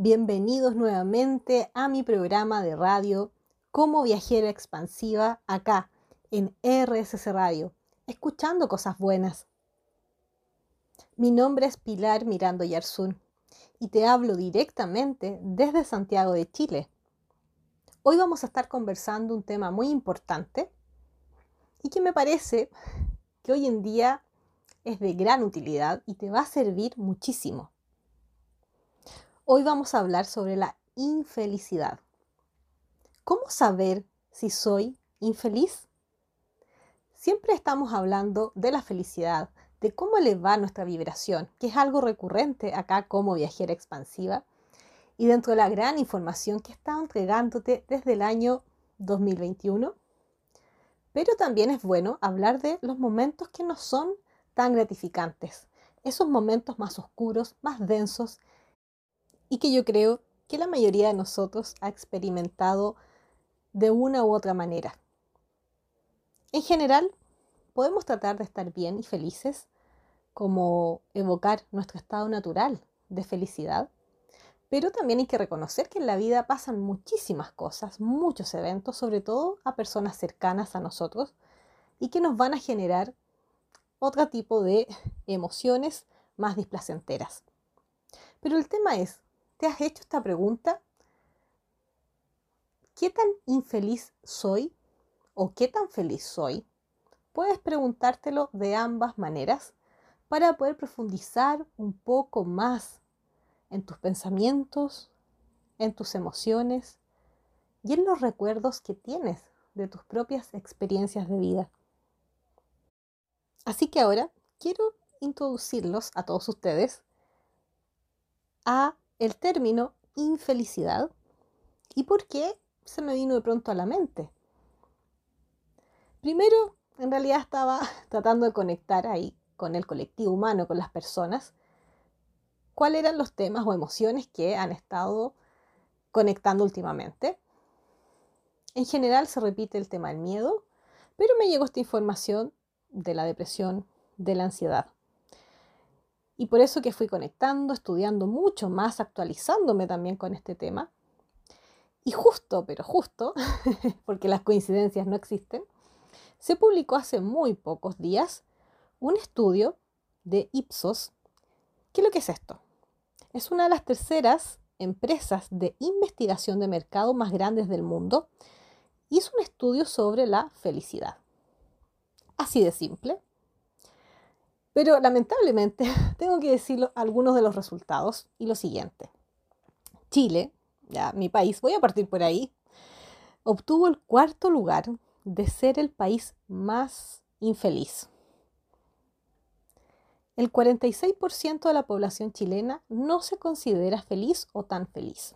Bienvenidos nuevamente a mi programa de radio como viajera expansiva acá en RSC Radio, escuchando cosas buenas. Mi nombre es Pilar Mirando Yarzún y te hablo directamente desde Santiago de Chile. Hoy vamos a estar conversando un tema muy importante y que me parece que hoy en día es de gran utilidad y te va a servir muchísimo. Hoy vamos a hablar sobre la infelicidad. ¿Cómo saber si soy infeliz? Siempre estamos hablando de la felicidad, de cómo elevar nuestra vibración, que es algo recurrente acá como viajera expansiva, y dentro de la gran información que he estado entregándote desde el año 2021. Pero también es bueno hablar de los momentos que no son tan gratificantes, esos momentos más oscuros, más densos, y que yo creo que la mayoría de nosotros ha experimentado de una u otra manera. En general, podemos tratar de estar bien y felices, como evocar nuestro estado natural de felicidad, pero también hay que reconocer que en la vida pasan muchísimas cosas, muchos eventos, sobre todo a personas cercanas a nosotros, y que nos van a generar otro tipo de emociones más displacenteras. Pero el tema es, ¿Te has hecho esta pregunta? ¿Qué tan infeliz soy o qué tan feliz soy? Puedes preguntártelo de ambas maneras para poder profundizar un poco más en tus pensamientos, en tus emociones y en los recuerdos que tienes de tus propias experiencias de vida. Así que ahora quiero introducirlos a todos ustedes a el término infelicidad y por qué se me vino de pronto a la mente. Primero, en realidad estaba tratando de conectar ahí con el colectivo humano, con las personas, cuáles eran los temas o emociones que han estado conectando últimamente. En general se repite el tema del miedo, pero me llegó esta información de la depresión, de la ansiedad. Y por eso que fui conectando, estudiando mucho más, actualizándome también con este tema. Y justo, pero justo, porque las coincidencias no existen, se publicó hace muy pocos días un estudio de Ipsos. ¿Qué es lo que es esto? Es una de las terceras empresas de investigación de mercado más grandes del mundo es un estudio sobre la felicidad. Así de simple. Pero lamentablemente tengo que decir algunos de los resultados y lo siguiente. Chile, ya mi país, voy a partir por ahí, obtuvo el cuarto lugar de ser el país más infeliz. El 46% de la población chilena no se considera feliz o tan feliz.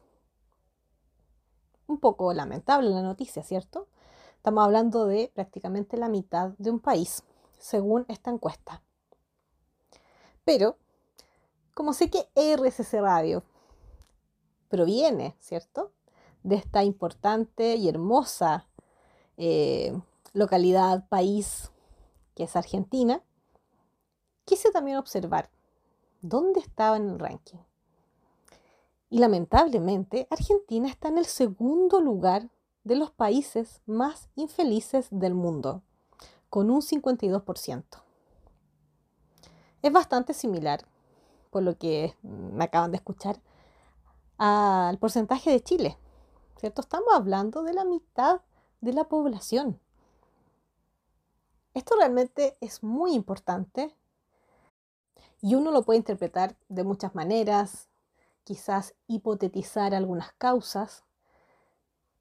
Un poco lamentable la noticia, ¿cierto? Estamos hablando de prácticamente la mitad de un país, según esta encuesta. Pero, como sé que RSC Radio proviene, ¿cierto? De esta importante y hermosa eh, localidad, país, que es Argentina, quise también observar dónde estaba en el ranking. Y lamentablemente, Argentina está en el segundo lugar de los países más infelices del mundo, con un 52% es bastante similar, por lo que me acaban de escuchar, al porcentaje de Chile. ¿Cierto? Estamos hablando de la mitad de la población. Esto realmente es muy importante y uno lo puede interpretar de muchas maneras, quizás hipotetizar algunas causas,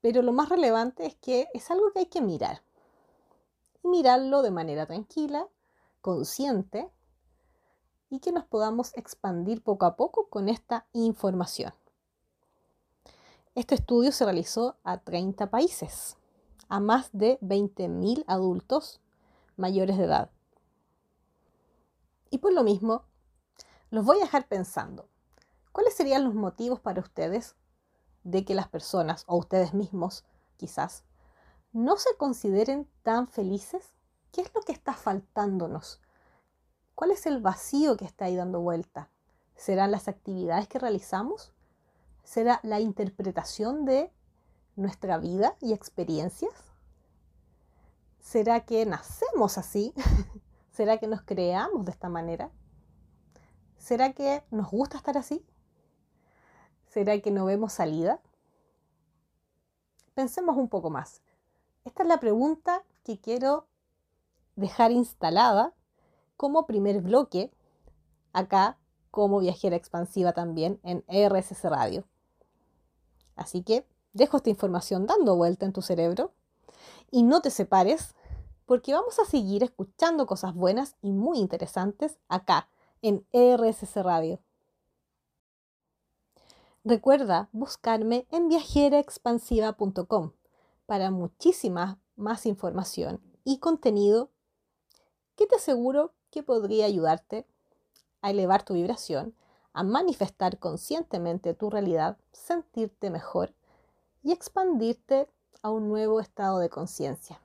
pero lo más relevante es que es algo que hay que mirar. Y mirarlo de manera tranquila, consciente, y que nos podamos expandir poco a poco con esta información. Este estudio se realizó a 30 países, a más de 20.000 adultos mayores de edad. Y por lo mismo, los voy a dejar pensando, ¿cuáles serían los motivos para ustedes de que las personas, o ustedes mismos quizás, no se consideren tan felices? ¿Qué es lo que está faltándonos ¿Cuál es el vacío que está ahí dando vuelta? ¿Serán las actividades que realizamos? ¿Será la interpretación de nuestra vida y experiencias? ¿Será que nacemos así? ¿Será que nos creamos de esta manera? ¿Será que nos gusta estar así? ¿Será que no vemos salida? Pensemos un poco más. Esta es la pregunta que quiero dejar instalada como primer bloque acá como viajera expansiva también en RSS Radio. Así que dejo esta información dando vuelta en tu cerebro y no te separes porque vamos a seguir escuchando cosas buenas y muy interesantes acá en RSS Radio. Recuerda buscarme en viajeraexpansiva.com para muchísima más información y contenido que te aseguro que podría ayudarte a elevar tu vibración, a manifestar conscientemente tu realidad, sentirte mejor y expandirte a un nuevo estado de conciencia.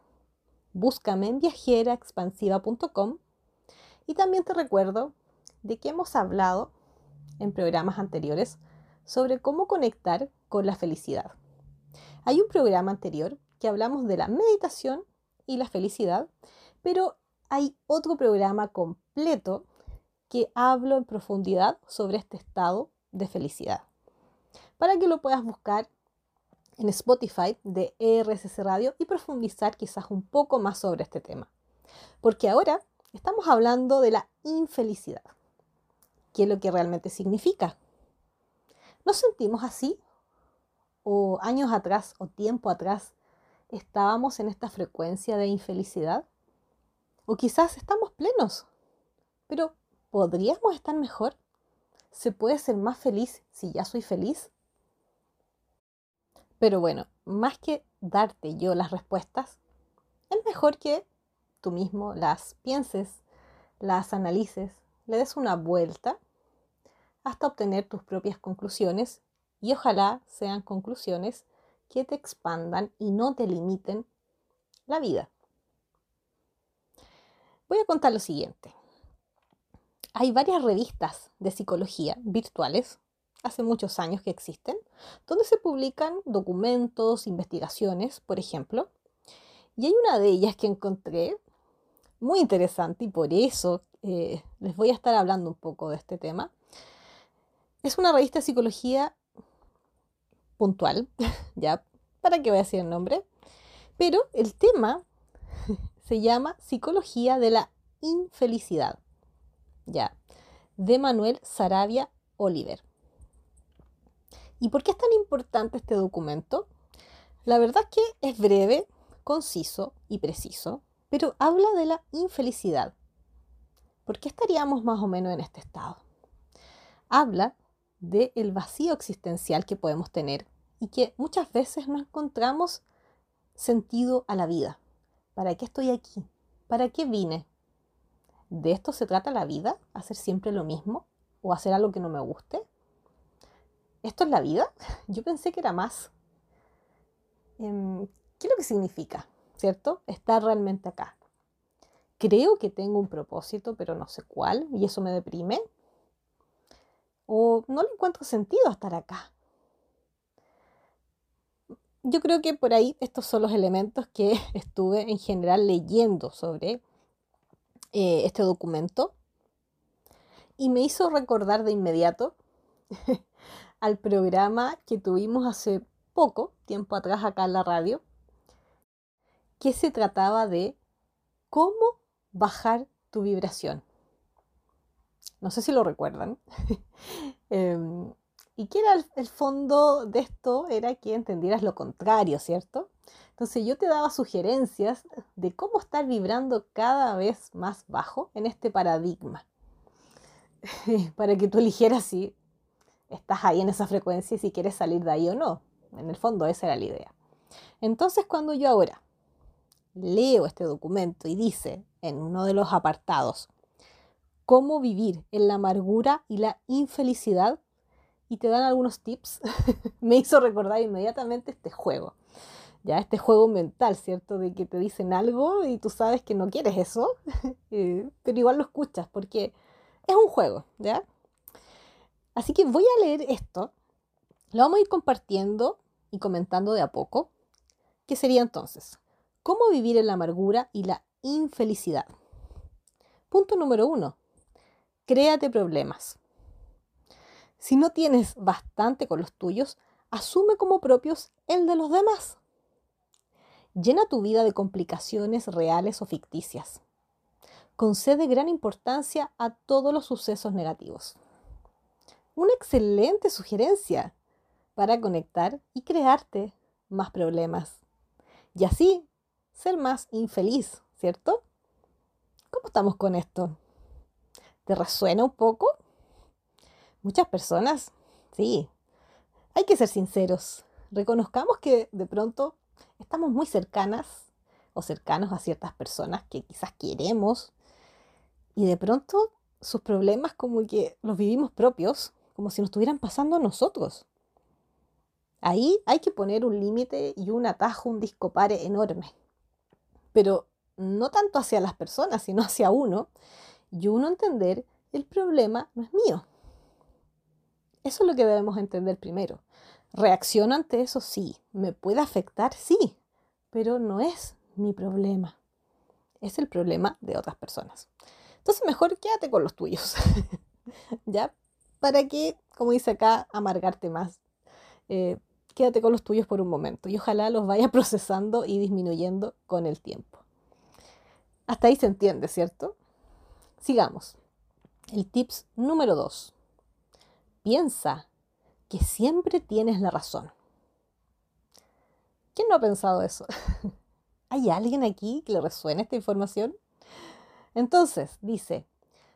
Búscame en viajeraexpansiva.com y también te recuerdo de que hemos hablado en programas anteriores sobre cómo conectar con la felicidad. Hay un programa anterior que hablamos de la meditación y la felicidad, pero hay otro programa completo que hablo en profundidad sobre este estado de felicidad. Para que lo puedas buscar en Spotify de ERSS Radio y profundizar quizás un poco más sobre este tema. Porque ahora estamos hablando de la infelicidad. ¿Qué es lo que realmente significa? ¿Nos sentimos así? ¿O años atrás o tiempo atrás estábamos en esta frecuencia de infelicidad? ¿O quizás estamos plenos? Pero ¿podríamos estar mejor? ¿Se puede ser más feliz si ya soy feliz? Pero bueno, más que darte yo las respuestas, es mejor que tú mismo las pienses, las analices, le des una vuelta hasta obtener tus propias conclusiones y ojalá sean conclusiones que te expandan y no te limiten la vida. Voy a contar lo siguiente. Hay varias revistas de psicología virtuales, hace muchos años que existen, donde se publican documentos, investigaciones, por ejemplo. Y hay una de ellas que encontré muy interesante y por eso eh, les voy a estar hablando un poco de este tema. Es una revista de psicología puntual, ya, para que voy a decir el nombre, pero el tema se llama Psicología de la Infelicidad, ya, de Manuel Sarabia Oliver. ¿Y por qué es tan importante este documento? La verdad es que es breve, conciso y preciso, pero habla de la infelicidad. ¿Por qué estaríamos más o menos en este estado? Habla del el vacío existencial que podemos tener y que muchas veces no encontramos sentido a la vida. ¿Para qué estoy aquí? ¿Para qué vine? ¿De esto se trata la vida? ¿Hacer siempre lo mismo? ¿O hacer algo que no me guste? ¿Esto es la vida? Yo pensé que era más. Em, ¿Qué es lo que significa? ¿Cierto? Estar realmente acá. Creo que tengo un propósito, pero no sé cuál, y eso me deprime. O no le encuentro sentido estar acá yo creo que por ahí estos son los elementos que estuve en general leyendo sobre eh, este documento y me hizo recordar de inmediato al programa que tuvimos hace poco, tiempo atrás acá en la radio, que se trataba de cómo bajar tu vibración. No sé si lo recuerdan. Em, ¿Y qué era el, fondo de esto? Era que entendieras lo contrario, ¿cierto? Entonces yo te daba sugerencias de cómo estar vibrando cada vez más bajo en este paradigma, para que tú eligieras si estás ahí en esa frecuencia y si quieres salir de ahí o no. En el fondo esa era la idea. Entonces cuando yo ahora leo este documento y dice en uno de los apartados, cómo vivir en la amargura y la infelicidad, y te dan algunos tips, me hizo recordar inmediatamente este juego. Ya, este juego mental, ¿cierto? De que te dicen algo y tú sabes que no quieres eso, eh, pero igual lo escuchas porque es un juego, ¿ya? Así que voy a leer esto Lo vamos a ir compartiendo y comentando de a poco. ¿Qué sería entonces? ¿Cómo vivir en la amargura y la infelicidad? Punto número uno. Créate problemas. Si no tienes bastante con los tuyos, asume como propios el de los demás. Llena tu vida de complicaciones reales o ficticias. Concede gran importancia a todos los sucesos negativos. Una excelente sugerencia para conectar y crearte más problemas. Y así ser más infeliz, ¿cierto? ¿Cómo estamos con esto? ¿Te resuena un poco? Muchas personas, sí. Hay que ser sinceros. Reconozcamos que de pronto estamos muy cercanas o cercanos a ciertas personas que quizás queremos y de pronto sus problemas como que los vivimos propios, como si nos estuvieran pasando a nosotros. Ahí hay que poner un límite y un atajo, un discopare enorme. Pero no tanto hacia las personas, sino hacia uno. Y uno entender, el problema no es mío. Eso es lo que debemos entender primero. ¿Reacciono ante eso? Sí. ¿Me puede afectar? Sí. Pero no es mi problema. Es el problema de otras personas. Entonces mejor quédate con los tuyos. ¿Ya? ¿Para qué, como dice acá, amargarte más? Eh, quédate con los tuyos por un momento y ojalá los vaya procesando y disminuyendo con el tiempo. Hasta ahí se entiende, ¿cierto? Sigamos. El tips número dos. Piensa que siempre tienes la razón. ¿Quién no ha pensado eso? ¿Hay alguien aquí que le resuene esta información? Entonces, dice,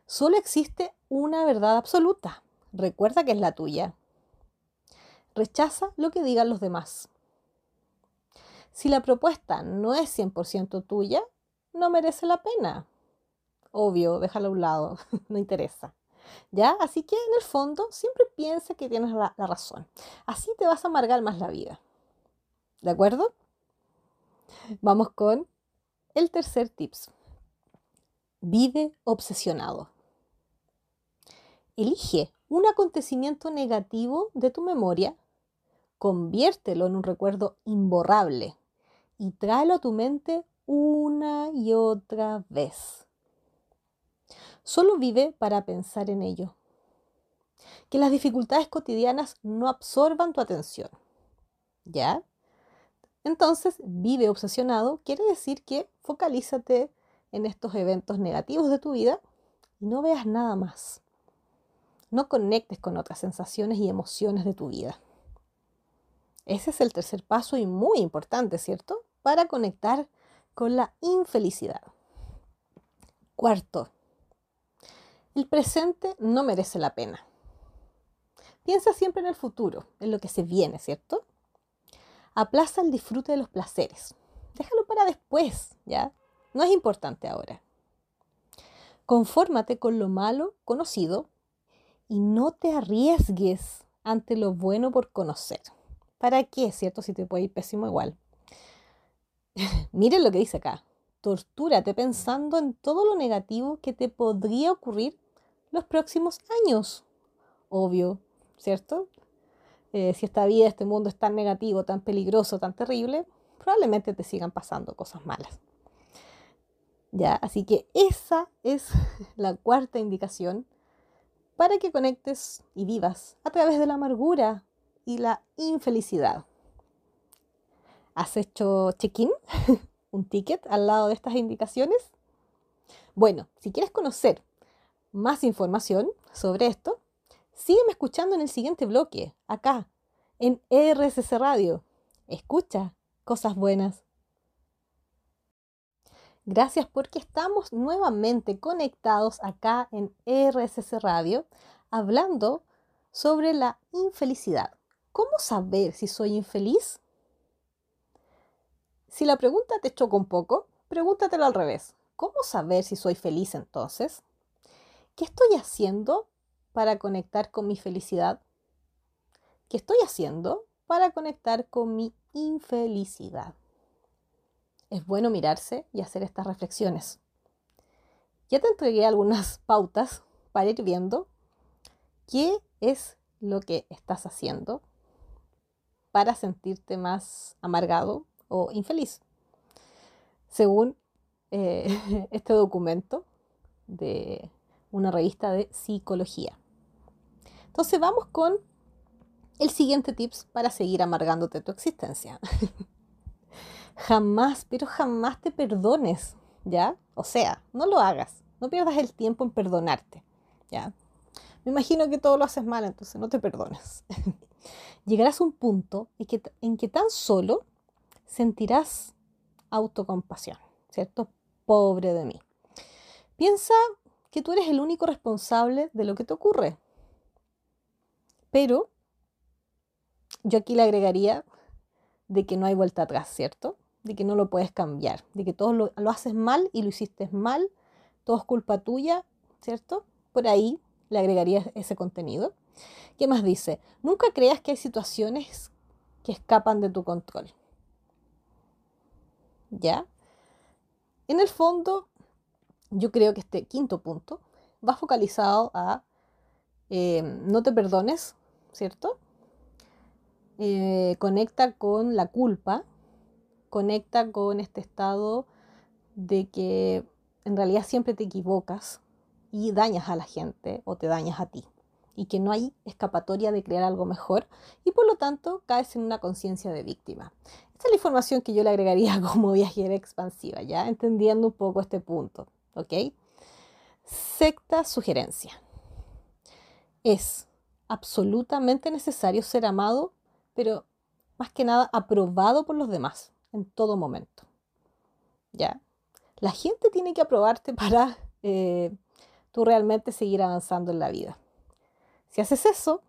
solo existe una verdad absoluta. Recuerda que es la tuya. Rechaza lo que digan los demás. Si la propuesta no es 100% tuya, no merece la pena. Obvio, déjala a un lado, no interesa. ¿Ya? Así que en el fondo siempre piensa que tienes la, la razón. Así te vas a amargar más la vida. ¿De acuerdo? Vamos con el tercer tips. Vive obsesionado. Elige un acontecimiento negativo de tu memoria conviértelo en un recuerdo imborrable y tráelo a tu mente una y otra vez. Solo vive para pensar en ello. Que las dificultades cotidianas no absorban tu atención. ¿Ya? Entonces, vive obsesionado quiere decir que focalízate en estos eventos negativos de tu vida y no veas nada más. No conectes con otras sensaciones y emociones de tu vida. Ese es el tercer paso y muy importante, ¿cierto? Para conectar con la infelicidad. Cuarto, el presente no merece la pena. Piensa siempre en el futuro, en lo que se viene, ¿cierto? Aplaza el disfrute de los placeres. Déjalo para después, ¿ya? No es importante ahora. Confórmate con lo malo conocido y no te arriesgues ante lo bueno por conocer. ¿Para qué, cierto? Si te puede ir pésimo igual. Miren lo que dice acá. Tortúrate pensando en todo lo negativo que te podría ocurrir los próximos años. Obvio, ¿cierto? Eh, si esta vida, este mundo es tan negativo, tan peligroso, tan terrible, probablemente te sigan pasando cosas malas. Ya, así que esa es la cuarta indicación para que conectes y vivas a través de la amargura, y la infelicidad. ¿Has hecho check-in? ¿Un ticket al lado de estas indicaciones? Bueno, si quieres conocer más información sobre esto, sígueme escuchando en el siguiente bloque, acá, en RSC Radio. Escucha cosas buenas. Gracias porque estamos nuevamente conectados acá en RSC Radio hablando sobre la infelicidad. ¿Cómo saber si soy infeliz? Si la pregunta te choca un poco, pregúntatelo al revés. ¿Cómo saber si soy feliz entonces? ¿Qué estoy haciendo para conectar con mi felicidad? ¿Qué estoy haciendo para conectar con mi infelicidad? Es bueno mirarse y hacer estas reflexiones. Ya te entregué algunas pautas para ir viendo qué es lo que estás haciendo para sentirte más amargado o infeliz. Según eh, este documento de una revista de psicología. Entonces vamos con el siguiente tips para seguir amargándote tu existencia. jamás, pero jamás te perdones, ¿ya? O sea, no lo hagas, no pierdas el tiempo en perdonarte, ¿ya? Me imagino que todo lo haces mal, entonces no te perdones. Llegarás a un punto en que, en que tan solo sentirás autocompasión, ¿cierto? Pobre de mí. Piensa que tú eres el único responsable de lo que te ocurre. Pero yo aquí le agregaría de que no hay vuelta atrás, ¿cierto? De que no lo puedes cambiar, de que todo lo, lo haces mal y lo hiciste mal, todo es culpa tuya, ¿cierto? Por ahí le agregaría ese contenido. ¿Qué más dice? Nunca creas que hay situaciones que escapan de tu control. ¿Ya? En el fondo, yo creo que este quinto punto va focalizado a eh, no te perdones, ¿cierto? Eh, conecta con la culpa, conecta con este estado de que en realidad siempre te equivocas y dañas a la gente o te dañas a ti y que no hay escapatoria de crear algo mejor y por lo tanto caes en una conciencia de víctima. Esta es la información que yo le agregaría como viajera expansiva, ya entendiendo un poco este punto, ¿ok? Secta sugerencia. Es absolutamente necesario ser amado, pero más que nada aprobado por los demás en todo momento. ¿Ya? La gente tiene que aprobarte para eh, tú realmente seguir avanzando en la vida. Si haces eso,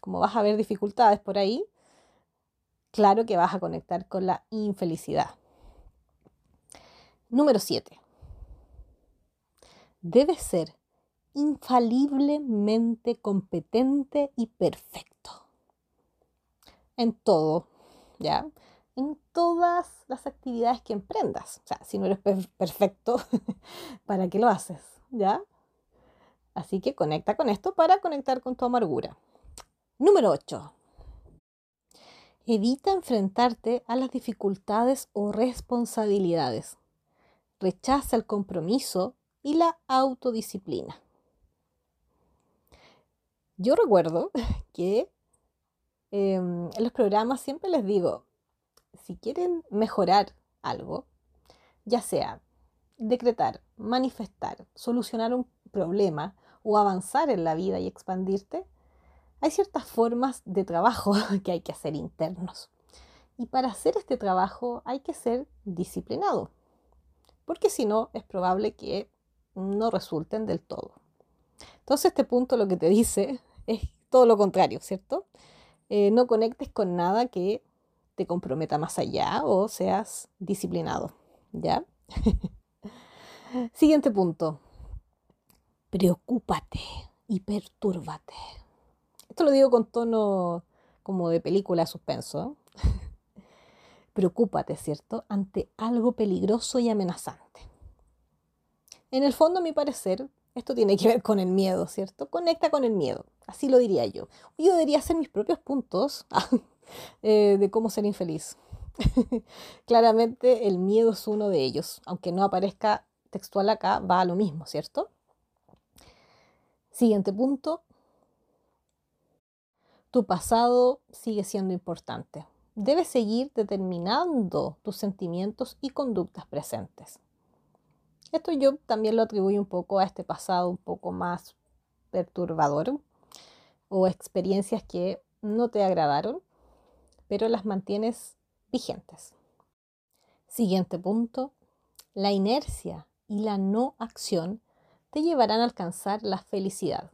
como vas a ver dificultades por ahí, claro que vas a conectar con la infelicidad. Número 7. Debes ser infaliblemente competente y perfecto. En todo, ¿ya? En todas las actividades que emprendas. O sea, si no eres perfecto, ¿para qué lo haces? ¿Ya? Así que conecta con esto para conectar con tu amargura. Número 8. Evita enfrentarte a las dificultades o responsabilidades. Rechaza el compromiso y la autodisciplina. Yo recuerdo que em, en los programas siempre les digo, si quieren mejorar algo, ya sea decretar, manifestar, solucionar un problema o avanzar en la vida y expandirte, hay ciertas formas de trabajo que hay que hacer internos. Y para hacer este trabajo hay que ser disciplinado, porque si no es probable que no resulten del todo. Entonces este punto lo que te dice es todo lo contrario, ¿cierto? Eh, no conectes con nada que te comprometa más allá o seas disciplinado, ¿ya? Siguiente punto preocúpate y pertúrbate. Esto lo digo con tono como de película suspenso. preocúpate, ¿cierto?, ante algo peligroso y amenazante. En el fondo, a mi parecer, esto tiene que ver con el miedo, ¿cierto? Conecta con el miedo, así lo diría yo. Yo debería hacer mis propios puntos eh, de cómo ser infeliz. Claramente el miedo es uno de ellos, aunque no aparezca textual acá, va a lo mismo, ¿cierto? Siguiente punto. Tu pasado sigue siendo importante. Debes seguir determinando tus sentimientos y conductas presentes. Esto yo también lo atribuyo un poco a este pasado un poco más perturbador o experiencias que no te agradaron, pero las mantienes vigentes. Siguiente punto. La inercia y la no acción te llevarán a alcanzar la felicidad.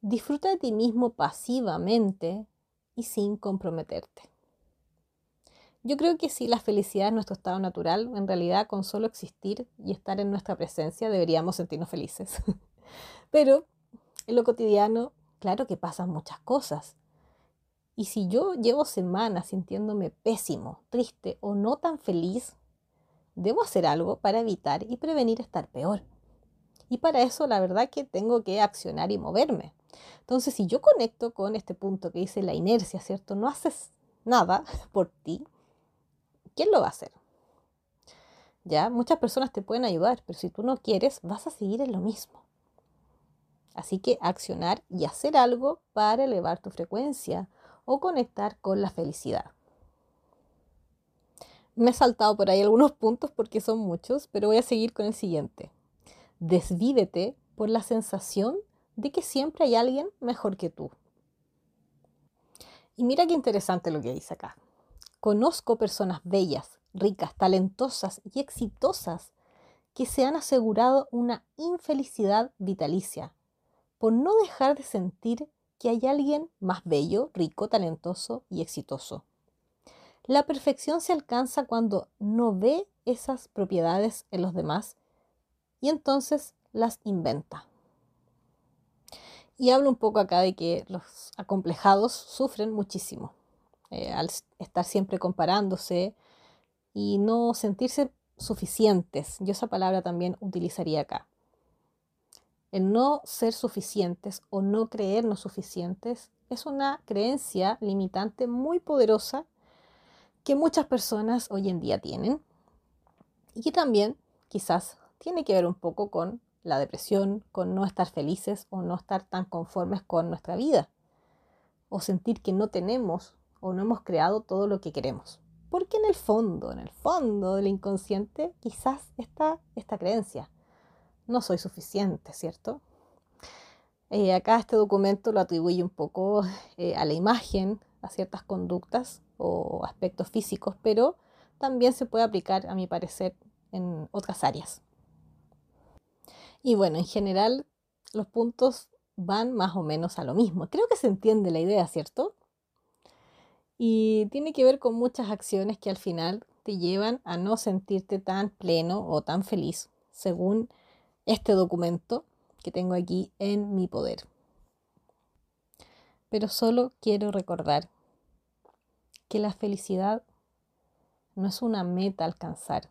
Disfruta de ti mismo pasivamente y sin comprometerte. Yo creo que si la felicidad es nuestro estado natural, en realidad con solo existir y estar en nuestra presencia deberíamos sentirnos felices. Pero en lo cotidiano, claro que pasan muchas cosas. Y si yo llevo semanas sintiéndome pésimo, triste o no tan feliz, debo hacer algo para evitar y prevenir estar peor. Y para eso la verdad que tengo que accionar y moverme. Entonces, si yo conecto con este punto que dice la inercia, ¿cierto? No haces nada por ti, ¿quién lo va a hacer? Ya, muchas personas te pueden ayudar, pero si tú no quieres, vas a seguir en lo mismo. Así que accionar y hacer algo para elevar tu frecuencia o conectar con la felicidad. Me he saltado por ahí algunos puntos porque son muchos, pero voy a seguir con el siguiente. Desvívete por la sensación de que siempre hay alguien mejor que tú. Y mira qué interesante lo que dice acá. Conozco personas bellas, ricas, talentosas y exitosas que se han asegurado una infelicidad vitalicia por no dejar de sentir que hay alguien más bello, rico, talentoso y exitoso. La perfección se alcanza cuando no ve esas propiedades en los demás y entonces las inventa. Y hablo un poco acá de que los acomplejados sufren muchísimo eh, al estar siempre comparándose y no sentirse suficientes. Yo esa palabra también utilizaría acá. El no ser suficientes o no creernos suficientes es una creencia limitante muy poderosa que muchas personas hoy en día tienen y que también quizás tiene que ver un poco con la depresión, con no estar felices o no estar tan conformes con nuestra vida, o sentir que no tenemos o no hemos creado todo lo que queremos. Porque en el fondo, en el fondo del inconsciente, quizás está esta creencia. No soy suficiente, ¿cierto? Eh, acá este documento lo atribuye un poco eh, a la imagen, a ciertas conductas o aspectos físicos, pero también se puede aplicar, a mi parecer, en otras áreas. Y bueno, en general los puntos van más o menos a lo mismo. Creo que se entiende la idea, ¿cierto? Y tiene que ver con muchas acciones que al final te llevan a no sentirte tan pleno o tan feliz, según este documento que tengo aquí en mi poder. Pero solo quiero recordar que la felicidad no es una meta alcanzar,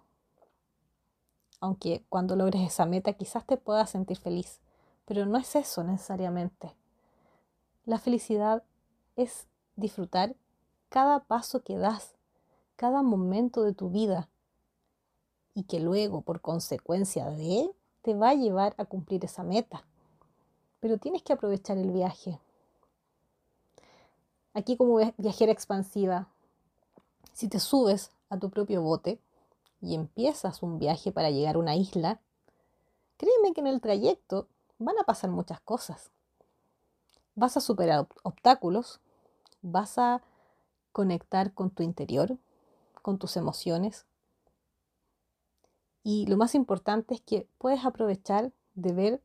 aunque cuando logres esa meta quizás te puedas sentir feliz, pero no es eso necesariamente. La felicidad es disfrutar cada paso que das, cada momento de tu vida y que luego, por consecuencia de, te va a llevar a cumplir esa meta. Pero tienes que aprovechar el viaje. Aquí como viajera expansiva, si te subes a tu propio bote, y empiezas un viaje para llegar a una isla, créeme que en el trayecto van a pasar muchas cosas. Vas a superar obstáculos, vas a conectar con tu interior, con tus emociones. Y lo más importante es que puedes aprovechar de ver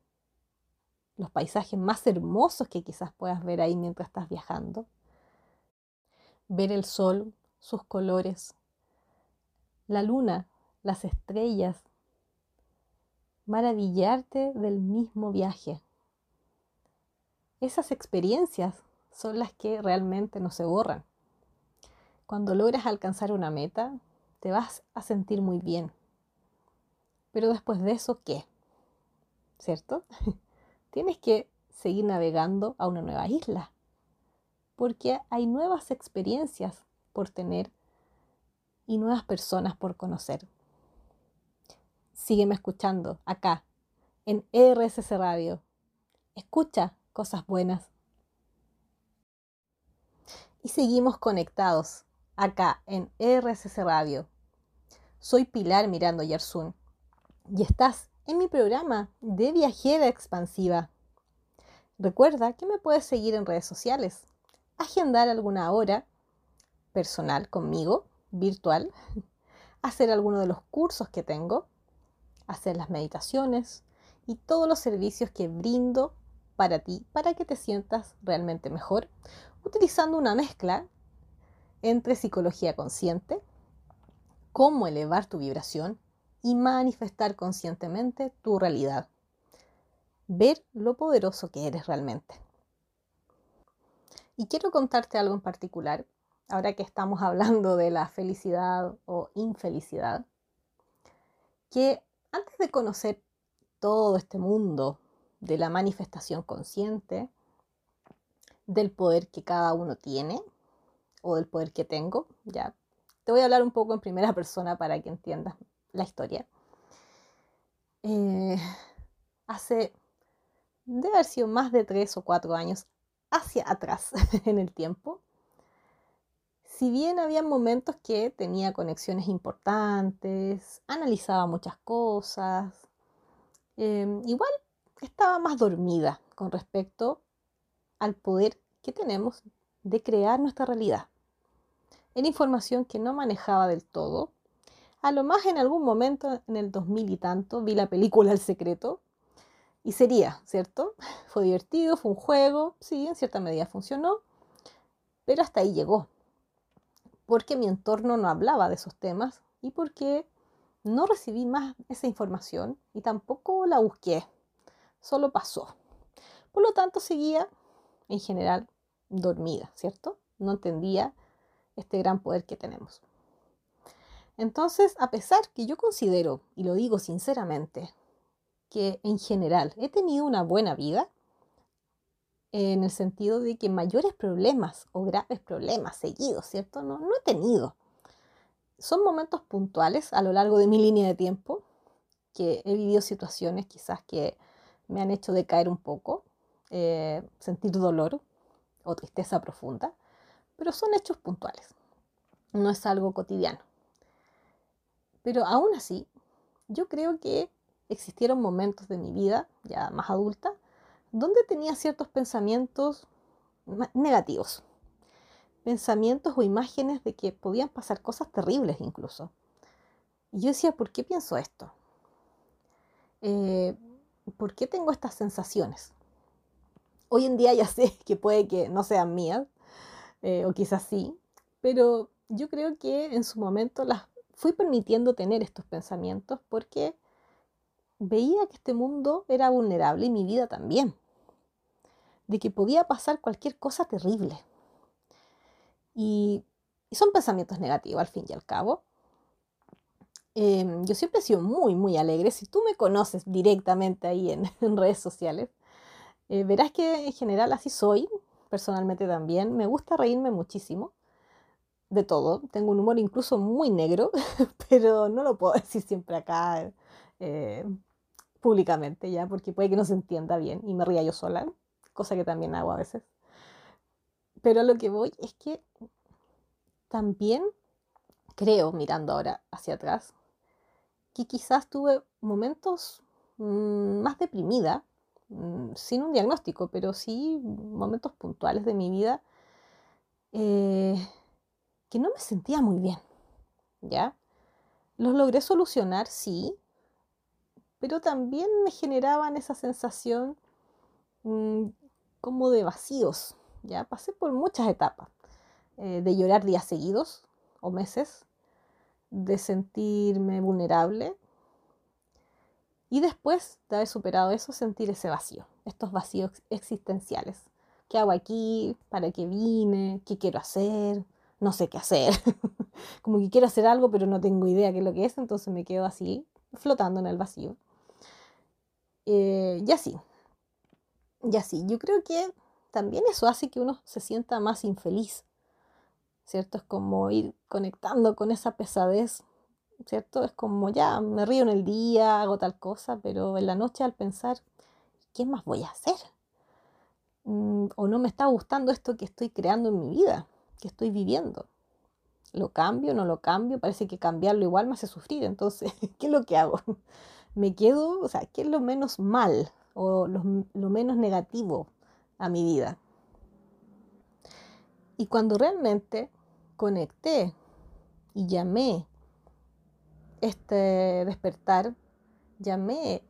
los paisajes más hermosos que quizás puedas ver ahí mientras estás viajando. Ver el sol, sus colores, la luna, las estrellas, maravillarte del mismo viaje. Esas experiencias son las que realmente no se borran. Cuando logras alcanzar una meta, te vas a sentir muy bien. Pero después de eso, ¿qué? ¿Cierto? Tienes que seguir navegando a una nueva isla, porque hay nuevas experiencias por tener y nuevas personas por conocer. Sígueme escuchando acá, en RSC Radio. Escucha cosas buenas. Y seguimos conectados acá en RSC Radio. Soy Pilar Mirando Yersun y estás en mi programa de Viajera Expansiva. Recuerda que me puedes seguir en redes sociales, agendar alguna hora personal conmigo virtual, hacer alguno de los cursos que tengo, hacer las meditaciones y todos los servicios que brindo para ti, para que te sientas realmente mejor, utilizando una mezcla entre psicología consciente, cómo elevar tu vibración y manifestar conscientemente tu realidad. Ver lo poderoso que eres realmente. Y quiero contarte algo en particular ahora que estamos hablando de la felicidad o infelicidad, que antes de conocer todo este mundo de la manifestación consciente, del poder que cada uno tiene, o del poder que tengo. Ya te voy a hablar un poco en primera persona para que entiendas la historia. Eh, hace, debe haber sido más de tres o cuatro años hacia atrás en el tiempo. Si bien había momentos que tenía conexiones importantes, analizaba muchas cosas, em, igual estaba más dormida con respecto al poder que tenemos de crear nuestra realidad. Era información que no manejaba del todo. A lo más en algún momento en el 2000 y tanto vi la película El Secreto y sería, ¿cierto? Fue divertido, fue un juego, sí, en cierta medida funcionó, pero hasta ahí llegó. Porque mi entorno no hablaba de esos temas y porque no recibí más esa información y tampoco la busqué, solo pasó. Por lo tanto, seguía en general dormida, ¿cierto? No entendía este gran poder que tenemos. Entonces, a pesar que yo considero, y lo digo sinceramente, que en general he tenido una buena vida, en el sentido de que mayores problemas o graves problemas seguidos, ¿cierto? No, no he tenido. Son momentos puntuales a lo largo de mi línea de tiempo, que he vivido situaciones quizás que me han hecho decaer un poco, eh, sentir dolor o tristeza profunda, pero son hechos puntuales, no es algo cotidiano. Pero aún así, yo creo que existieron momentos de mi vida, ya más adulta, donde tenía ciertos pensamientos negativos. Pensamientos o imágenes de que podían pasar cosas terribles incluso. Y yo decía, ¿por qué pienso esto? Eh, ¿Por qué tengo estas sensaciones? Hoy en día ya sé que puede que no sean mías, eh, o quizás sí, pero yo creo que en su momento las fui permitiendo tener estos pensamientos porque veía que este mundo era vulnerable y mi vida también, de que podía pasar cualquier cosa terrible. Y, son pensamientos negativos al fin y al cabo. Em, yo siempre he sido muy, muy alegre. Si tú me conoces directamente ahí en, redes sociales, eh, verás que en general así soy, personalmente también. Me gusta reírme muchísimo de todo. Tengo un humor incluso muy negro, pero no lo puedo decir siempre acá. Eh, públicamente ya, porque puede que no se entienda bien y me ría yo sola, cosa que también hago a veces. Pero a lo que voy es que también creo, mirando ahora hacia atrás, que quizás tuve momentos mm, más deprimida, sin un diagnóstico, pero sí momentos puntuales de mi vida eh, que no me sentía muy bien, ¿ya? Los logré solucionar, sí, pero también me generaban esa sensación mm, como de vacíos. Ya pasé por muchas etapas, eh, de llorar días seguidos o meses, de sentirme vulnerable y después de haber superado eso, sentir ese vacío, estos vacíos existenciales. ¿Qué hago aquí? ¿Para qué vine? ¿Qué quiero hacer? No sé qué hacer. Como que quiero hacer algo, pero no tengo idea qué es lo que es, entonces me quedo así, flotando en el vacío. Eh, y así. Y así. Yo creo que también eso hace que uno se sienta más infeliz. ¿Cierto? Es como ir conectando con esa pesadez. ¿Cierto? Es como ya me río en el día, hago tal cosa, pero en la noche al pensar, ¿qué más voy a hacer? Mm, o no me está gustando esto que estoy creando en mi vida, que estoy viviendo. ¿Lo cambio? ¿No lo cambio? Parece que cambiarlo igual me hace sufrir. Entonces, ¿qué es lo que hago? me quedo, o sea, ¿qué es lo menos mal o lo, menos negativo a mi vida? Y cuando realmente conecté y llamé este despertar, llamé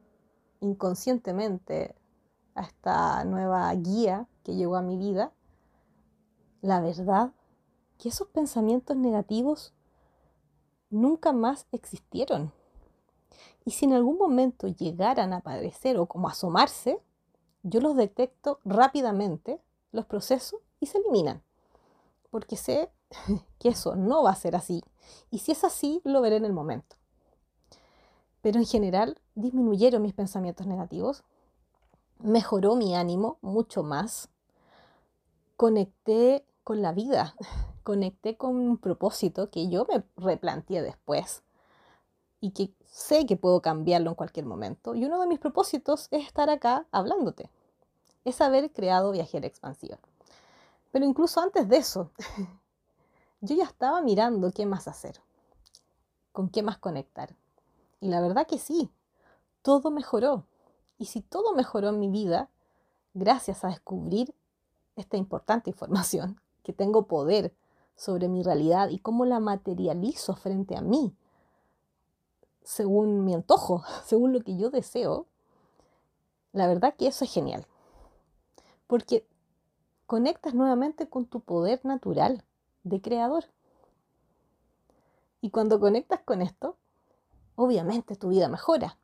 inconscientemente a esta nueva guía que llegó a mi vida, la verdad que esos pensamientos negativos nunca más existieron. Y si en algún momento llegaran a aparecer o como asomarse, yo los detecto rápidamente, los proceso y se eliminan. Porque sé que eso no va a ser así. Y si es así, lo veré en el momento. Pero en general disminuyeron mis pensamientos negativos, mejoró mi ánimo mucho más, conecté con la vida, conecté con un propósito que yo me replanteé después y que sé que puedo cambiarlo en cualquier momento. Y uno de mis propósitos es estar acá hablándote, es haber creado Viajera Expansiva. Pero incluso antes de eso, yo ya estaba mirando qué más hacer, con qué más conectar. Y la verdad que sí, todo mejoró. Y si todo mejoró en mi vida, gracias a descubrir esta importante información, que tengo poder sobre mi realidad y cómo la materializo frente a mí, según mi antojo, según lo que yo deseo, la verdad que eso es genial. Porque conectas nuevamente con tu poder natural de creador. Y cuando conectas con esto, obviamente tu vida mejora,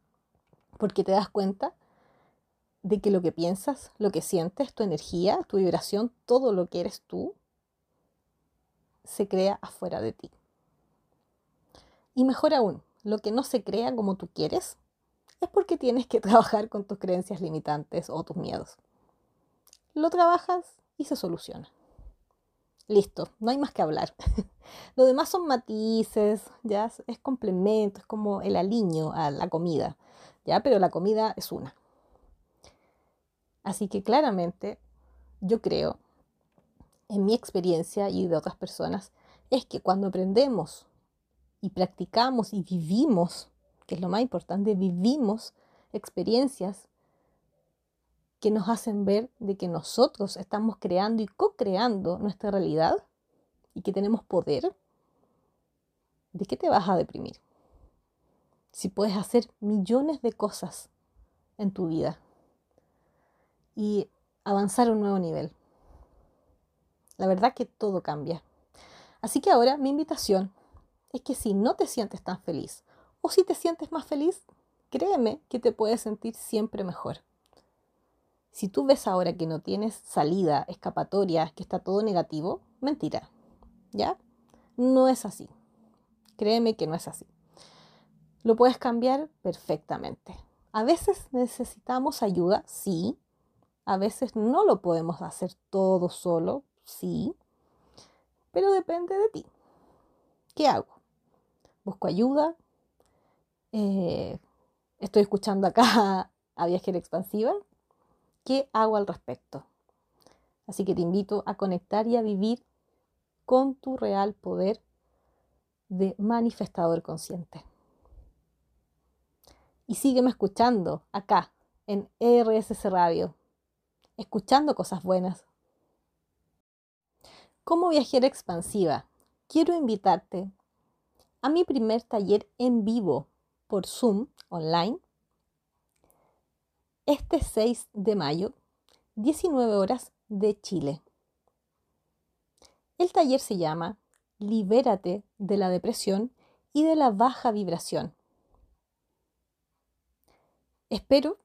porque te das cuenta de que lo que piensas, lo que sientes, tu energía, tu vibración, todo lo que eres tú, se crea afuera de ti. Y mejor aún, lo que no se crea como tú quieres, es porque tienes que trabajar con tus creencias limitantes o tus miedos. Lo trabajas y se soluciona. Listo, no hay más que hablar. Lo demás son matices, ya es complemento, es como el aliño a la comida, ya, pero la comida es una. Así que claramente yo creo, en mi experiencia y de otras personas, es que cuando aprendemos y practicamos y vivimos, que es lo más importante, vivimos experiencias que nos hacen ver de que nosotros estamos creando y co-creando nuestra realidad y que tenemos poder, ¿de qué te vas a deprimir? Si puedes hacer millones de cosas en tu vida y avanzar a un nuevo nivel. La verdad que todo cambia. Así que ahora mi invitación es que si no te sientes tan feliz o si te sientes más feliz, créeme que te puedes sentir siempre mejor. Si tú ves ahora que no tienes salida, escapatoria, que está todo negativo, mentira. ¿Ya? No es así. Créeme que no es así. Lo puedes cambiar perfectamente. A veces necesitamos ayuda, sí. A veces no lo podemos hacer todo solo, sí. Pero depende de ti. ¿Qué hago? Busco ayuda. Eh, estoy escuchando acá a Viajera Expansiva ¿Qué hago al respecto? Así que te invito a conectar y a vivir con tu real poder de manifestador consciente. Y sígueme escuchando acá en RSS Radio, escuchando cosas buenas. Como viajera expansiva, quiero invitarte a mi primer taller en vivo por Zoom online este 6 de mayo, 19 horas de Chile. El taller se llama Libérate de la depresión y de la baja vibración. Espero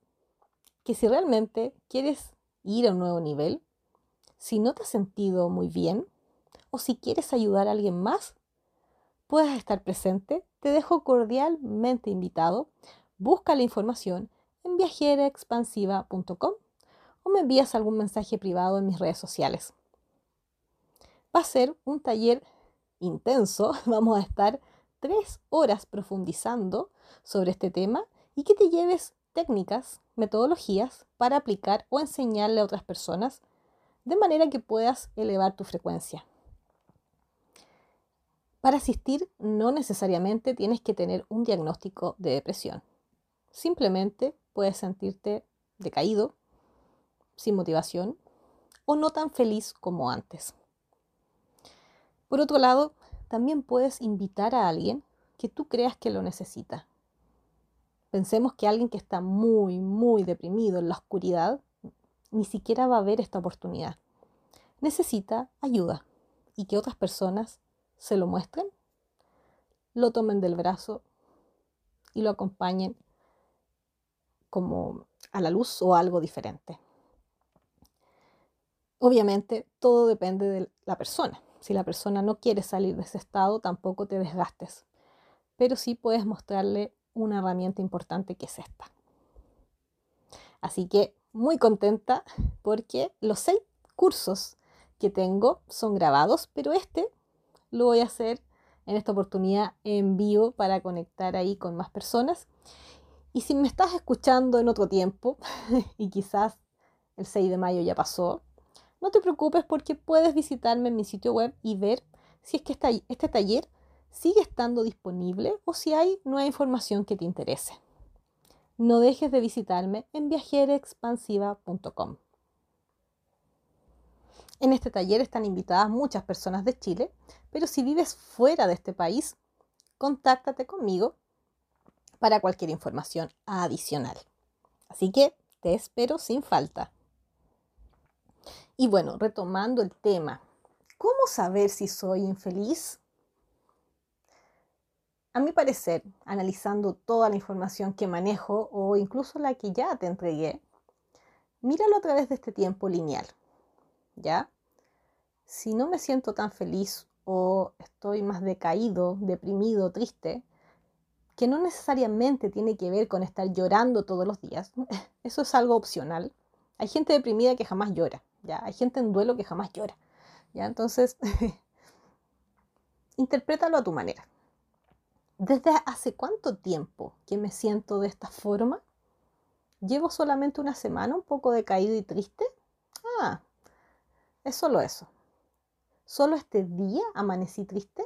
que si realmente quieres ir a un nuevo nivel, si no te has sentido muy bien o si quieres ayudar a alguien más, puedas estar presente. Te dejo cordialmente invitado. Busca la información en viajeraexpansiva.com o me envías algún mensaje privado en mis redes sociales. Va a ser un taller intenso, vamos a estar tres horas profundizando sobre este tema y que te lleves técnicas, metodologías para aplicar o enseñarle a otras personas de manera que puedas elevar tu frecuencia. Para asistir no necesariamente tienes que tener un diagnóstico de depresión. Simplemente puedes sentirte decaído, sin motivación o no tan feliz como antes. Por otro lado, también puedes invitar a alguien que tú creas que lo necesita. Pensemos que alguien que está muy, muy deprimido en la oscuridad, ni siquiera va a ver esta oportunidad. Necesita ayuda y que otras personas se lo muestren, lo tomen del brazo y lo acompañen como a la luz o algo diferente. Obviamente, todo depende de la persona. Si la persona no quiere salir de ese estado, tampoco te desgastes. Pero sí puedes mostrarle una herramienta importante que es esta. Así que muy contenta porque los seis cursos que tengo son grabados, pero este lo voy a hacer en esta oportunidad en vivo para conectar ahí con más personas. Y si me estás escuchando en otro tiempo y quizás el 6 de mayo ya pasó, no te preocupes porque puedes visitarme en mi sitio web y ver si es que este taller sigue estando disponible o si hay nueva información que te interese. No dejes de visitarme en viajeraexpansiva.com. En este taller están invitadas muchas personas de Chile, pero si vives fuera de este país, contáctate conmigo para cualquier información adicional. Así que te espero sin falta. Y bueno, retomando el tema, ¿cómo saber si soy infeliz? A mi parecer, analizando toda la información que manejo o incluso la que ya te entregué, míralo a través de este tiempo lineal. ¿Ya? Si no me siento tan feliz o estoy más decaído, deprimido, triste, que no necesariamente tiene que ver con estar llorando todos los días, eso es algo opcional. Hay gente deprimida que jamás llora, ¿ya? Hay gente en duelo que jamás llora, ¿ya? Entonces, interprétalo a tu manera. ¿Desde hace cuánto tiempo que me siento de esta forma? ¿Llevo solamente una semana un poco decaído y triste? Ah, es solo eso. ¿Solo este día amanecí triste?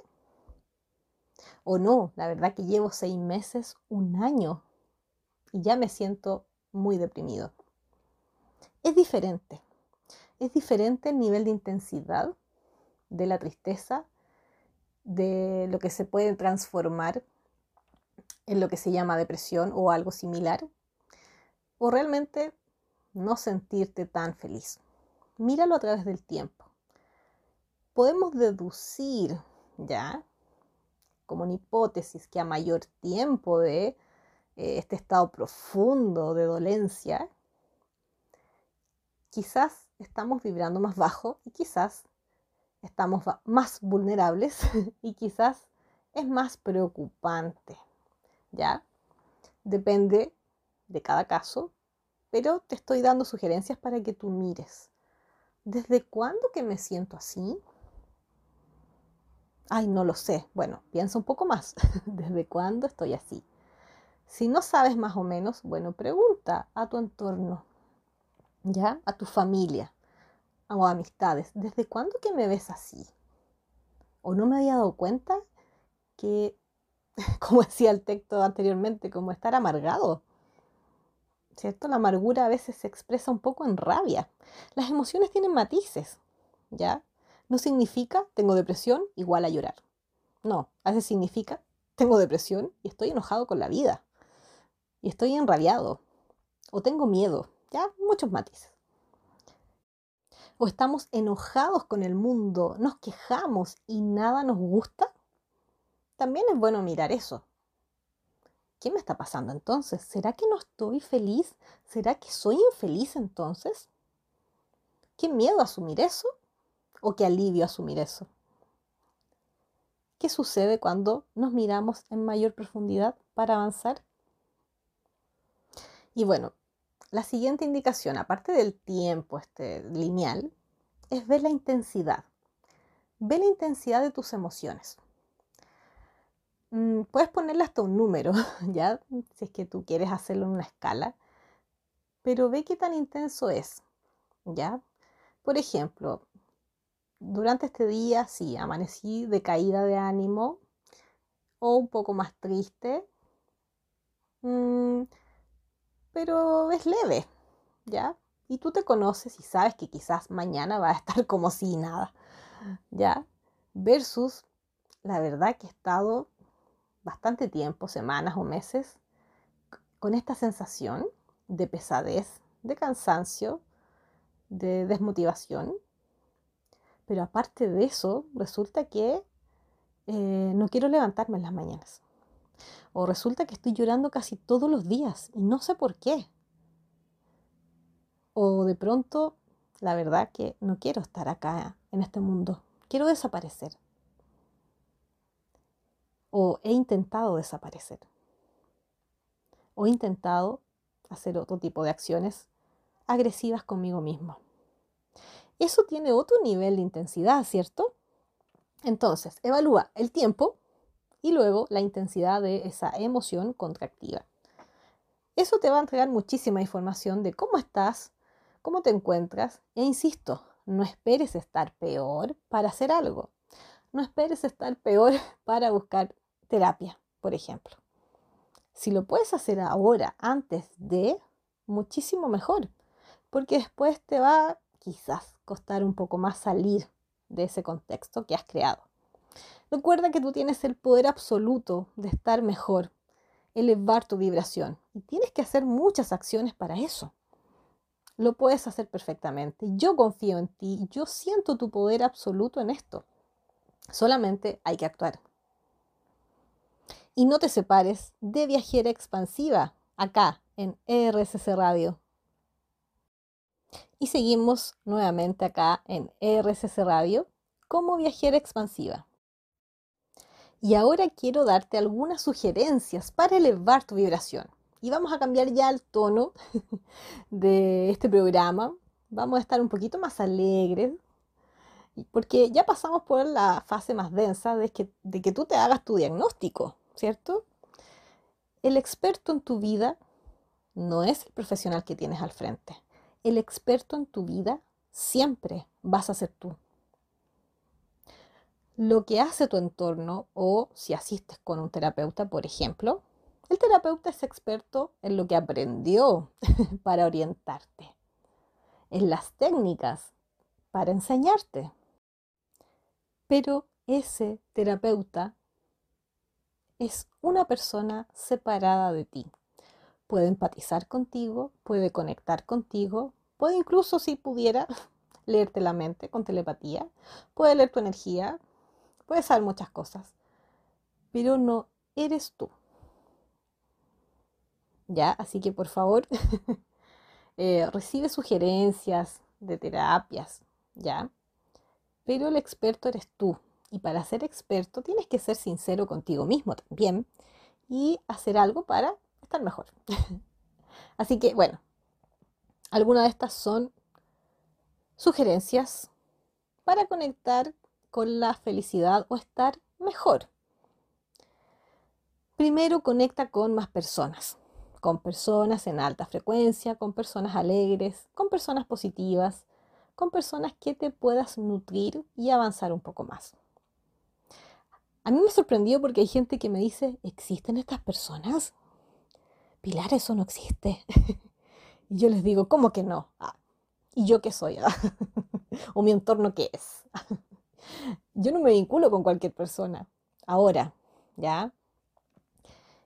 O no, la verdad que llevo seis meses, un año, y ya me siento muy deprimido. Es diferente. Es diferente el nivel de intensidad de la tristeza de lo que se puede transformar en lo que se llama depresión o algo similar, o realmente no sentirte tan feliz. Míralo a través del tiempo. Podemos deducir ya, como una hipótesis, que a mayor tiempo de eh, este estado profundo de dolencia, quizás estamos vibrando más bajo y quizás estamos más vulnerables y quizás es más preocupante, ¿ya? Depende de cada caso, pero te estoy dando sugerencias para que tú mires. ¿Desde cuándo que me siento así? Ay, no lo sé. Bueno, piensa un poco más. ¿Desde cuándo estoy así? Si no sabes más o menos, bueno, pregunta a tu entorno, ¿ya? A tu familia o amistades, ¿desde cuándo que me ves así? ¿O no me había dado cuenta que, como decía el texto anteriormente, como estar amargado? ¿Cierto? La amargura a veces se expresa un poco en rabia. Las emociones tienen matices, ¿ya? No significa tengo depresión igual a llorar. No, a veces significa tengo depresión y estoy enojado con la vida. Y estoy enrabiado. O tengo miedo. Ya, muchos matices o estamos enojados con el mundo, nos quejamos y nada nos gusta, también es bueno mirar eso. ¿Qué me está pasando entonces? ¿Será que no estoy feliz? ¿Será que soy infeliz entonces? ¿Qué miedo asumir eso? ¿O qué alivio asumir eso? ¿Qué sucede cuando nos miramos en mayor profundidad para avanzar? Y bueno, la siguiente indicación, aparte del tiempo este, lineal, es ver la intensidad. Ve la intensidad de tus emociones. Mm, puedes ponerle hasta un número, ¿ya? Si es que tú quieres hacerlo en una escala. Pero ve qué tan intenso es, ¿ya? Por ejemplo, durante este día, sí, amanecí de caída de ánimo o un poco más triste. Mm, pero es leve, ¿ya? Y tú te conoces y sabes que quizás mañana va a estar como si nada, ¿ya? Versus la verdad que he estado bastante tiempo, semanas o meses, con esta sensación de pesadez, de cansancio, de desmotivación. Pero aparte de eso, resulta que eh, no quiero levantarme en las mañanas. O resulta que estoy llorando casi todos los días y no sé por qué. O de pronto, la verdad que no quiero estar acá en este mundo. Quiero desaparecer. O he intentado desaparecer. O he intentado hacer otro tipo de acciones agresivas conmigo mismo. Eso tiene otro nivel de intensidad, ¿cierto? Entonces, evalúa el tiempo y luego la intensidad de esa emoción contractiva. Eso te va a entregar muchísima información de cómo estás, cómo te encuentras e insisto, no esperes estar peor para hacer algo. No esperes estar peor para buscar terapia, por ejemplo. Si lo puedes hacer ahora, antes de, muchísimo mejor, porque después te va quizás costar un poco más salir de ese contexto que has creado. Recuerda que tú tienes el poder absoluto de estar mejor, elevar tu vibración y tienes que hacer muchas acciones para eso. Lo puedes hacer perfectamente. Yo confío en ti, yo siento tu poder absoluto en esto. Solamente hay que actuar. Y no te separes de Viajera Expansiva acá en RSC Radio. Y seguimos nuevamente acá en RSC Radio como Viajera Expansiva. Y ahora quiero darte algunas sugerencias para elevar tu vibración. Y vamos a cambiar ya el tono de este programa. Vamos a estar un poquito más alegres, porque ya pasamos por la fase más densa de que, de que tú te hagas tu diagnóstico, ¿cierto? El experto en tu vida no es el profesional que tienes al frente. El experto en tu vida siempre vas a ser tú. Lo que hace tu entorno o si asistes con un terapeuta, por ejemplo, el terapeuta es experto en lo que aprendió para orientarte, en las técnicas para enseñarte. Pero ese terapeuta es una persona separada de ti. Puede empatizar contigo, puede conectar contigo, puede incluso, si pudiera, leerte la mente con telepatía, puede leer tu energía, puede saber muchas cosas, pero no eres tú. ¿Ya? Así que por favor, eh, recibe sugerencias de terapias, ¿ya? pero el experto eres tú. Y para ser experto tienes que ser sincero contigo mismo también y hacer algo para estar mejor. Así que bueno, algunas de estas son sugerencias para conectar con la felicidad o estar mejor. Primero conecta con más personas, con personas en alta frecuencia, con personas alegres, con personas positivas, con personas que te puedas nutrir y avanzar un poco más. A mí me sorprendió porque hay gente que me dice, ¿existen estas personas? Pilar, eso no existe. y yo les digo, ¿cómo que no? Ah, ¿Y yo qué soy? ¿O mi entorno qué es? yo no me vinculo con cualquier persona. Ahora, ¿ya?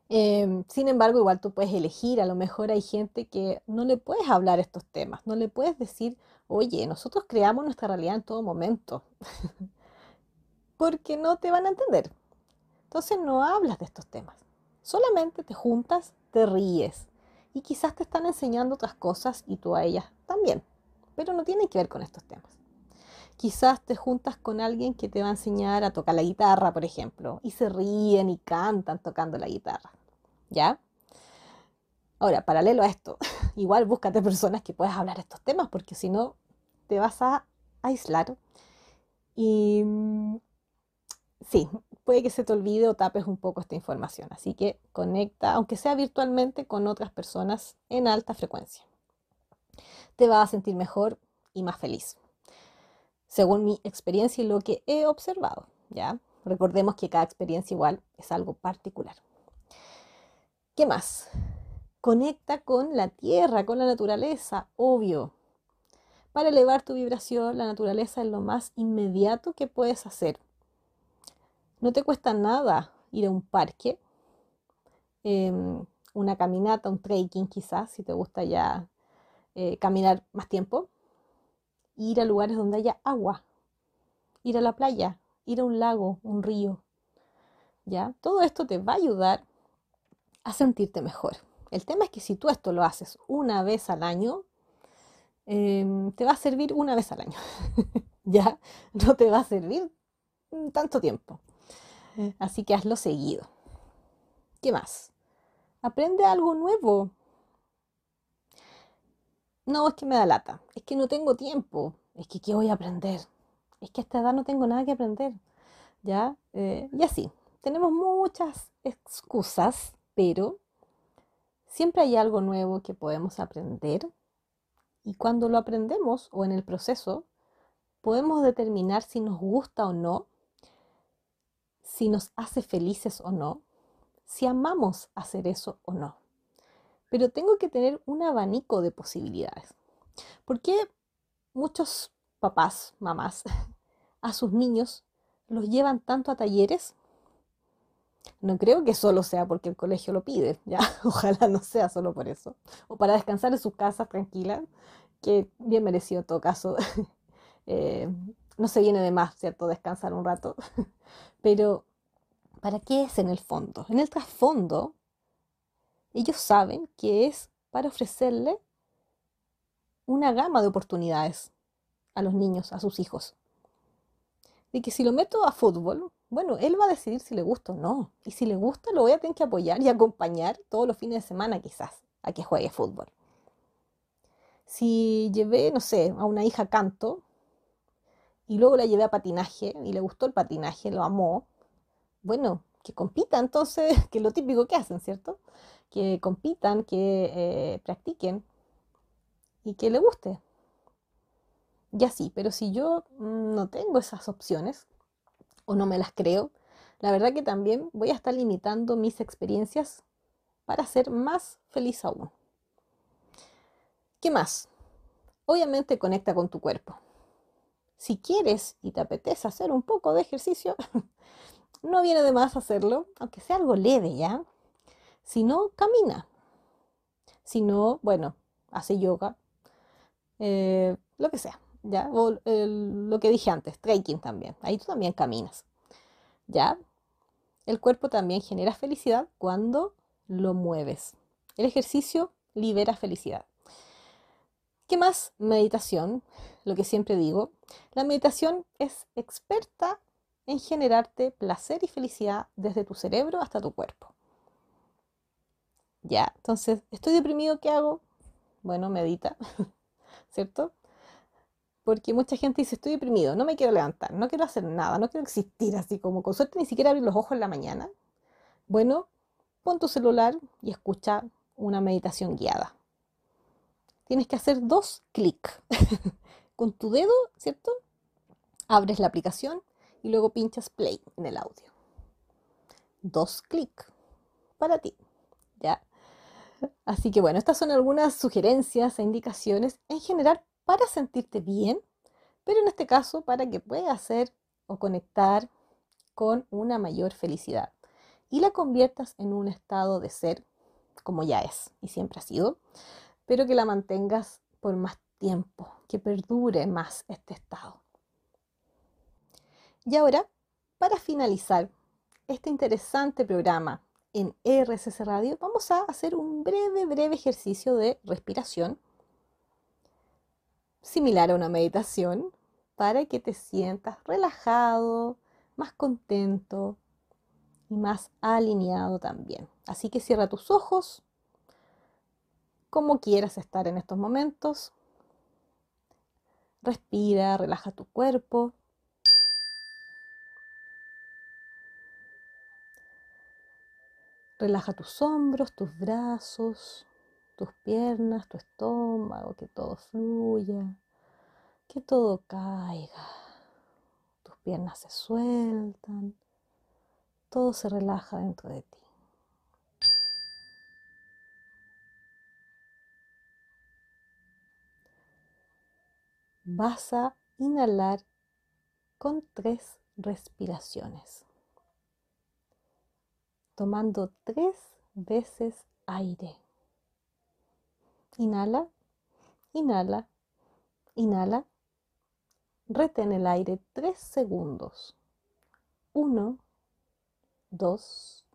Em, sin embargo, igual tú puedes elegir, a lo mejor hay gente que no le puedes hablar estos temas, no le puedes decir, oye, nosotros creamos nuestra realidad en todo momento, porque no te van a entender. Entonces no hablas de estos temas, solamente te juntas, te ríes y quizás te están enseñando otras cosas y tú a ellas también, pero no tiene que ver con estos temas. Quizás te juntas con alguien que te va a enseñar a tocar la guitarra, por ejemplo, y se ríen y cantan tocando la guitarra. ¿Ya? Ahora, paralelo a esto, igual búscate personas que puedas hablar estos temas, porque si no, te vas a aislar. Y mm, sí, puede que se te olvide o tapes un poco esta información. Así que conecta, aunque sea virtualmente, con otras personas en alta frecuencia. Te vas a sentir mejor y más feliz según mi experiencia y lo que he observado, ¿ya? Recordemos que cada experiencia igual es algo particular. ¿Qué más? Conecta con la tierra, con la naturaleza, obvio. Para elevar tu vibración, la naturaleza es lo más inmediato que puedes hacer. No te cuesta nada ir a un parque, em, una caminata, un trekking quizás, si te gusta ya eh, caminar más tiempo ir a lugares donde haya agua, ir a la playa, ir a un lago, un río. ¿Ya? Todo esto te va a ayudar a sentirte mejor. El tema es que si tú esto lo haces una vez al año, em, te va a servir una vez al año. ¿Ya? No te va a servir tanto tiempo. Así que hazlo seguido. ¿Qué más? Aprende algo nuevo. No, es que me da lata, es que no tengo tiempo. es que ¿qué voy a aprender? Es que a esta edad no tengo nada que aprender, ¿ya? Eh, y así, tenemos muchas excusas, pero siempre hay algo nuevo que podemos aprender y cuando lo aprendemos o en el proceso, podemos determinar si nos gusta o no, si nos hace felices o no, si amamos hacer eso o no. Pero tengo que tener un abanico de posibilidades. ¿Por qué muchos papás, mamás, a sus niños los llevan tanto a talleres? No creo que solo sea porque el colegio lo pide, ya, ojalá no sea solo por eso. O para descansar en sus casas tranquilas, que bien merecido en todo caso. Eh, no se viene de más, ¿cierto? Descansar un rato. Pero, ¿para qué es en el fondo? En el trasfondo, ellos saben que es para ofrecerle una gama de oportunidades a los niños, a sus hijos. De que si lo meto a fútbol, bueno, él va a decidir si le gusta o no. Y si le gusta, lo voy a tener que apoyar y acompañar todos los fines de semana quizás a que juegue fútbol. Si llevé, no sé, a una hija canto, y luego la llevé a patinaje y le gustó el patinaje, lo amó, bueno, que compitan entonces, que es lo típico que hacen, ¿cierto? Que compitan, que eh, practiquen y que le guste. Ya sí, pero si yo mm, no tengo esas opciones o no me las creo, la verdad que también voy a estar limitando mis experiencias para ser más feliz aún. ¿Qué más? Obviamente conecta con tu cuerpo si quieres y te apetece hacer un poco de ejercicio, no viene de más hacerlo, aunque sea algo leve ya. Si no, camina. Si no, bueno, hace yoga, eh, lo que sea, ¿ya? O lo que dije antes, trekking también. Ahí tú también caminas, ¿ya? El cuerpo también genera felicidad cuando lo mueves. El ejercicio libera felicidad. ¿Qué más? Meditación, lo que siempre digo. La meditación es experta en generarte placer y felicidad desde tu cerebro hasta tu cuerpo. Ya, entonces, ¿estoy deprimido? ¿Qué hago? Bueno, medita, ¿cierto? Porque mucha gente dice, estoy deprimido, no me quiero levantar, no quiero hacer nada, no quiero existir así como con suerte ni siquiera abrir los ojos en la mañana. Bueno, pon tu celular y escucha una meditación guiada tienes que hacer dos clics. Con tu dedo, ¿cierto? Abres la aplicación y luego pinchas play en el audio. Dos clics para ti. ¿Ya? Así que bueno, estas son algunas sugerencias e indicaciones en general para sentirte bien, pero en este caso para que puedas hacer o conectar con una mayor felicidad y la conviertas en un estado de ser como ya es y siempre ha sido, pero que la mantengas por más tiempo, que perdure más este estado. Y ahora, para finalizar este interesante programa en RSS Radio, vamos a hacer un breve, breve ejercicio de respiración, similar a una meditación, para que te sientas relajado, más contento y más alineado también. Así que cierra tus ojos como quieras estar en estos momentos. Respira, relaja tu cuerpo. Relaja tus hombros, tus brazos, tus piernas, tu estómago, que todo fluya, que todo caiga. Tus piernas se sueltan, todo se relaja dentro de ti. Vas a inhalar con tres respiraciones, tomando tres veces aire. Inhala, inhala, inhala. Retén el aire tres segundos. Uno, dos,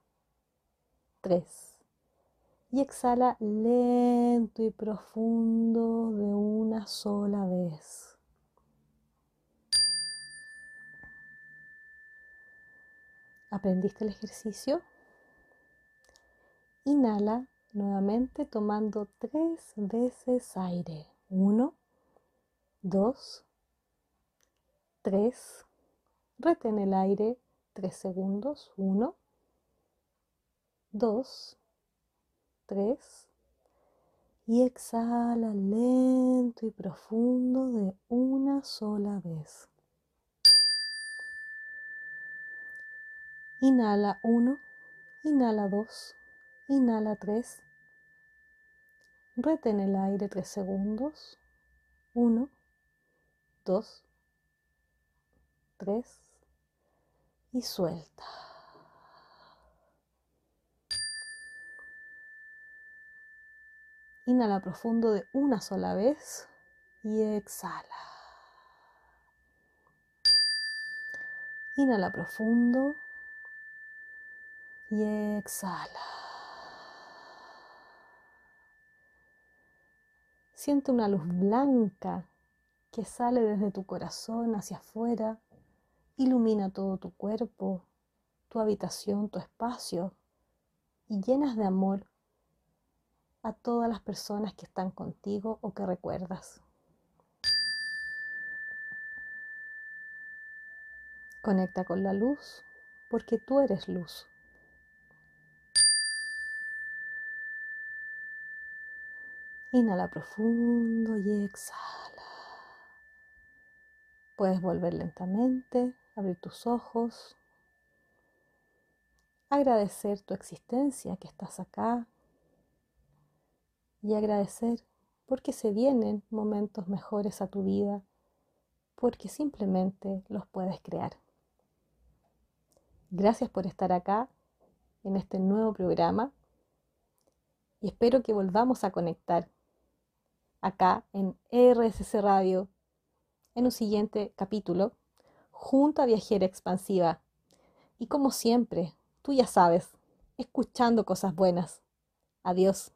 tres. Y exhala lento y profundo de una sola vez. ¿Aprendiste el ejercicio? Inhala nuevamente tomando tres veces aire. Uno, dos, 3. Retén el aire 3 segundos. 1, 2, 3. Y exhala lento y profundo de una sola vez. Inhala 1, inhala 2, inhala 3. Retén el aire 3 segundos. 1, 2, 3 y suelta. Inhala profundo de una sola vez y exhala. Inhala profundo y exhala. Siente una luz blanca que sale desde tu corazón hacia afuera, ilumina todo tu cuerpo, tu habitación, tu espacio y llenas de amor a todas las personas que están contigo o que recuerdas. Conecta con la luz porque tú eres luz. Inhala profundo y exhala. Puedes volver lentamente, abrir tus ojos, agradecer tu existencia, que estás acá, y agradecer porque se vienen momentos mejores a tu vida, porque simplemente los puedes crear. Gracias por estar acá en este nuevo programa y espero que volvamos a conectar acá en RSC Radio en un siguiente capítulo junto a Viajera Expansiva. Y como siempre, tú ya sabes, escuchando cosas buenas. Adiós.